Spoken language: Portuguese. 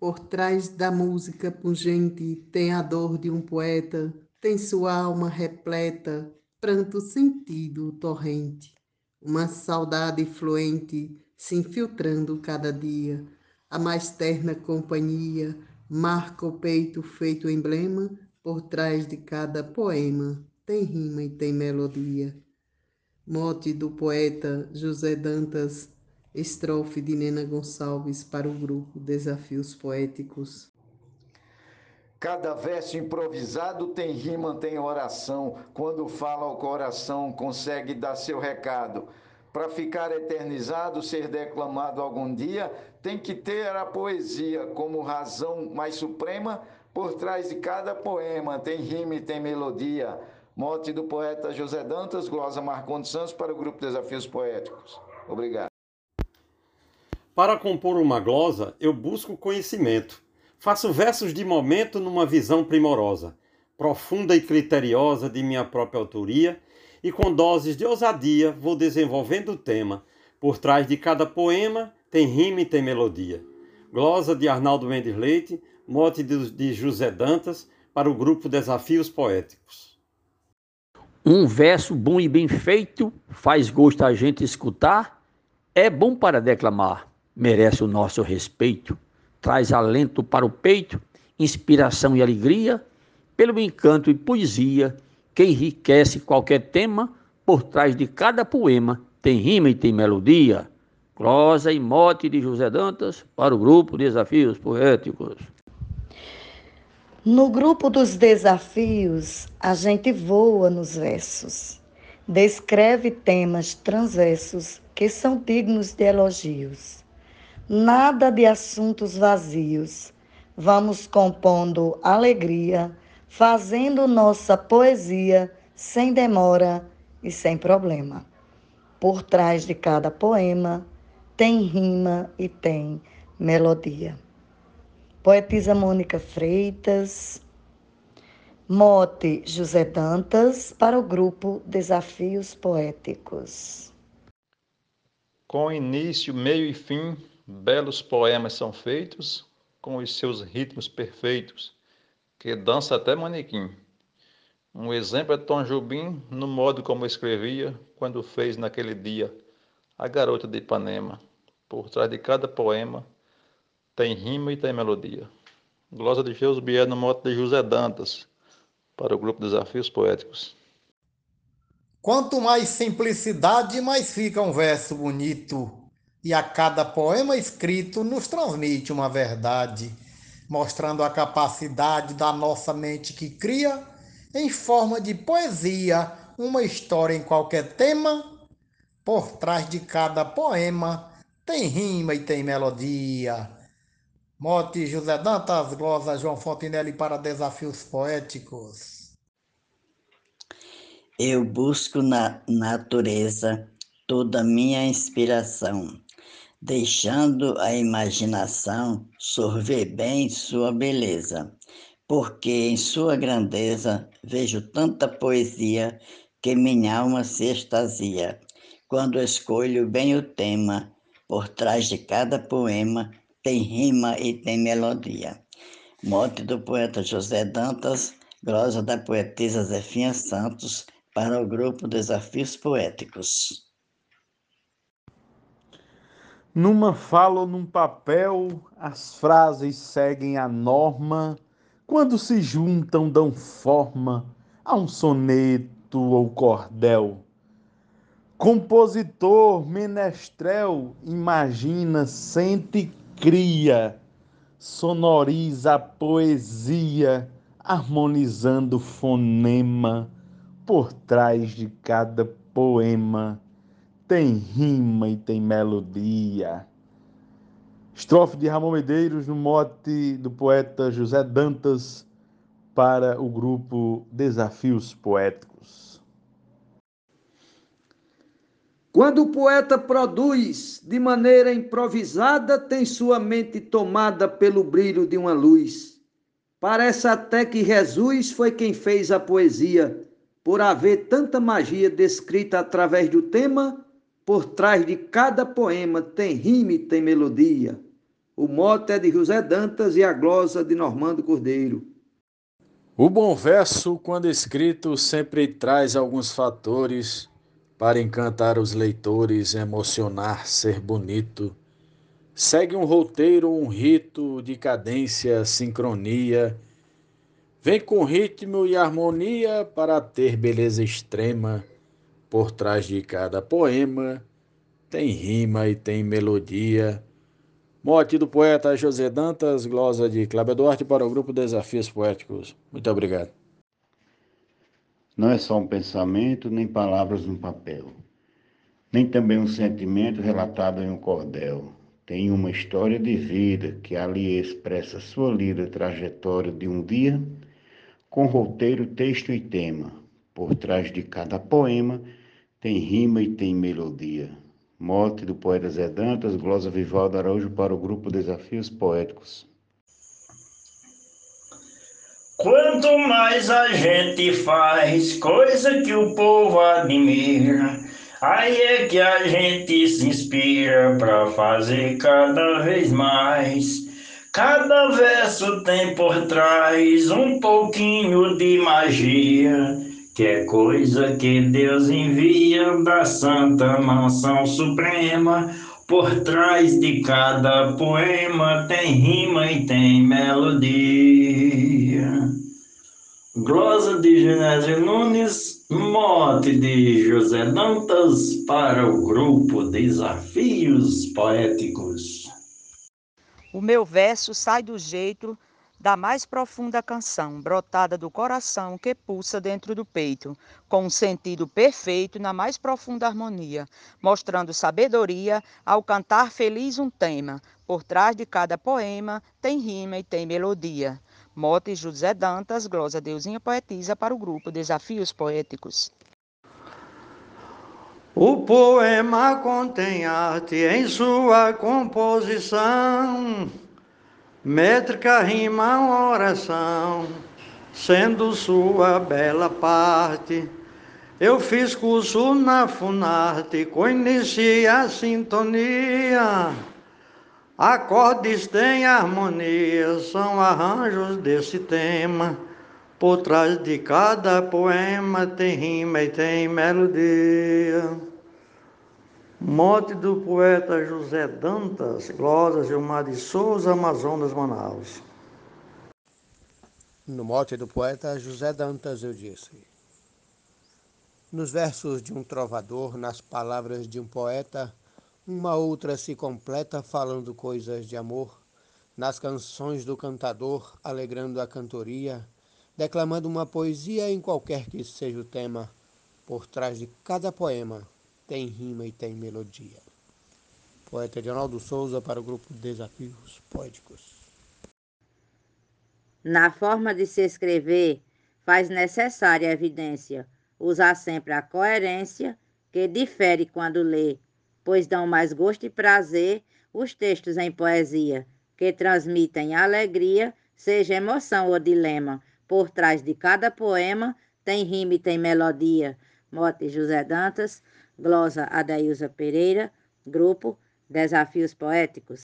Por trás da música pungente tem a dor de um poeta, tem sua alma repleta, pranto sentido torrente, uma saudade fluente se infiltrando cada dia. A mais terna companhia marca o peito feito emblema, por trás de cada poema tem rima e tem melodia. Mote do poeta José Dantas Estrofe de Nena Gonçalves para o grupo Desafios Poéticos. Cada verso improvisado tem rima, tem oração. Quando fala ao coração, consegue dar seu recado. Para ficar eternizado, ser declamado algum dia, tem que ter a poesia como razão mais suprema. Por trás de cada poema tem rima e tem melodia. Mote do poeta José Dantas, glosa Marcondes Santos para o grupo Desafios Poéticos. Obrigado. Para compor uma glosa, eu busco conhecimento. Faço versos de momento numa visão primorosa, profunda e criteriosa de minha própria autoria, e com doses de ousadia vou desenvolvendo o tema. Por trás de cada poema tem rima e tem melodia. Glosa de Arnaldo Mendes Leite, mote de José Dantas, para o grupo Desafios Poéticos. Um verso bom e bem feito faz gosto a gente escutar, é bom para declamar merece o nosso respeito, traz alento para o peito, inspiração e alegria, pelo encanto e poesia que enriquece qualquer tema, por trás de cada poema tem rima e tem melodia. Prosa e mote de José Dantas para o grupo Desafios Poéticos. No grupo dos desafios, a gente voa nos versos, descreve temas transversos que são dignos de elogios nada de assuntos vazios. Vamos compondo alegria, fazendo nossa poesia sem demora e sem problema. Por trás de cada poema tem rima e tem melodia. Poetisa Mônica Freitas, mote José Dantas para o grupo Desafios Poéticos. Com início, meio e fim, Belos poemas são feitos com os seus ritmos perfeitos, que dança até manequim. Um exemplo é Tom Jobim no modo como escrevia quando fez naquele dia A Garota de Ipanema. Por trás de cada poema tem rima e tem melodia. Glosa de Deus Bier no modo de José Dantas, para o grupo Desafios Poéticos. Quanto mais simplicidade, mais fica um verso bonito e a cada poema escrito nos transmite uma verdade, mostrando a capacidade da nossa mente que cria, em forma de poesia, uma história em qualquer tema. Por trás de cada poema tem rima e tem melodia. Mote José Dantas, glosa João Fontinelli para Desafios Poéticos. Eu busco na natureza toda minha inspiração deixando a imaginação sorver bem sua beleza, porque em sua grandeza vejo tanta poesia que minha alma se extasia. Quando escolho bem o tema, por trás de cada poema tem rima e tem melodia. Mote do poeta José Dantas, glosa da poetisa Zefinha Santos, para o grupo Desafios Poéticos. Numa fala ou num papel, as frases seguem a norma, quando se juntam, dão forma a um soneto ou cordel. Compositor, menestrel, imagina, sente, cria, sonoriza a poesia, harmonizando fonema por trás de cada poema tem rima e tem melodia. Estrofe de Ramon Medeiros no mote do poeta José Dantas para o grupo Desafios Poéticos. Quando o poeta produz de maneira improvisada, tem sua mente tomada pelo brilho de uma luz. Parece até que Jesus foi quem fez a poesia, por haver tanta magia descrita através do tema por trás de cada poema tem rima e tem melodia. O mote é de José Dantas e a glosa de Normando Cordeiro. O bom verso, quando escrito, sempre traz alguns fatores para encantar os leitores, emocionar, ser bonito. Segue um roteiro, um rito de cadência, sincronia. Vem com ritmo e harmonia para ter beleza extrema. Por trás de cada poema tem rima e tem melodia. Mote do poeta José Dantas, glosa de Cláudio Duarte para o grupo Desafios Poéticos. Muito obrigado. Não é só um pensamento, nem palavras no papel, nem também um sentimento relatado em um cordel. Tem uma história de vida que ali expressa sua lida trajetória de um dia, com roteiro, texto e tema. Por trás de cada poema tem rima e tem melodia. Morte do poeta Zé Dantas, glosa Vivaldo Araújo para o grupo Desafios Poéticos. Quanto mais a gente faz coisa que o povo admira, aí é que a gente se inspira para fazer cada vez mais. Cada verso tem por trás um pouquinho de magia que é coisa que Deus envia da Santa Mansão Suprema. Por trás de cada poema tem rima e tem melodia. Glosa de Genésio Nunes, mote de José Dantas para o grupo Desafios Poéticos. O meu verso sai do jeito da mais profunda canção, brotada do coração que pulsa dentro do peito, com um sentido perfeito na mais profunda harmonia, mostrando sabedoria ao cantar feliz um tema. Por trás de cada poema tem rima e tem melodia. Mote José Dantas, glosa Deusinha Poetisa para o grupo Desafios Poéticos. O poema contém arte em sua composição Métrica rima oração, sendo sua bela parte. Eu fiz curso na Funarte, conheci a sintonia. Acordes têm harmonia, são arranjos desse tema. Por trás de cada poema tem rima e tem melodia. Mote do poeta José Dantas, Glosa Gilmar de Souza, Amazonas, Manaus. No mote do poeta José Dantas eu disse: Nos versos de um trovador, nas palavras de um poeta, uma outra se completa falando coisas de amor, nas canções do cantador, alegrando a cantoria, declamando uma poesia em qualquer que seja o tema, por trás de cada poema tem rima e tem melodia. Poeta Edinaldo Souza para o grupo Desafios Poéticos. Na forma de se escrever, faz necessária evidência usar sempre a coerência, que difere quando lê, pois dão mais gosto e prazer os textos em poesia, que transmitem alegria, seja emoção ou dilema. Por trás de cada poema tem rima e tem melodia. Mote José Dantas, Glosa Adailza Pereira, Grupo Desafios Poéticos.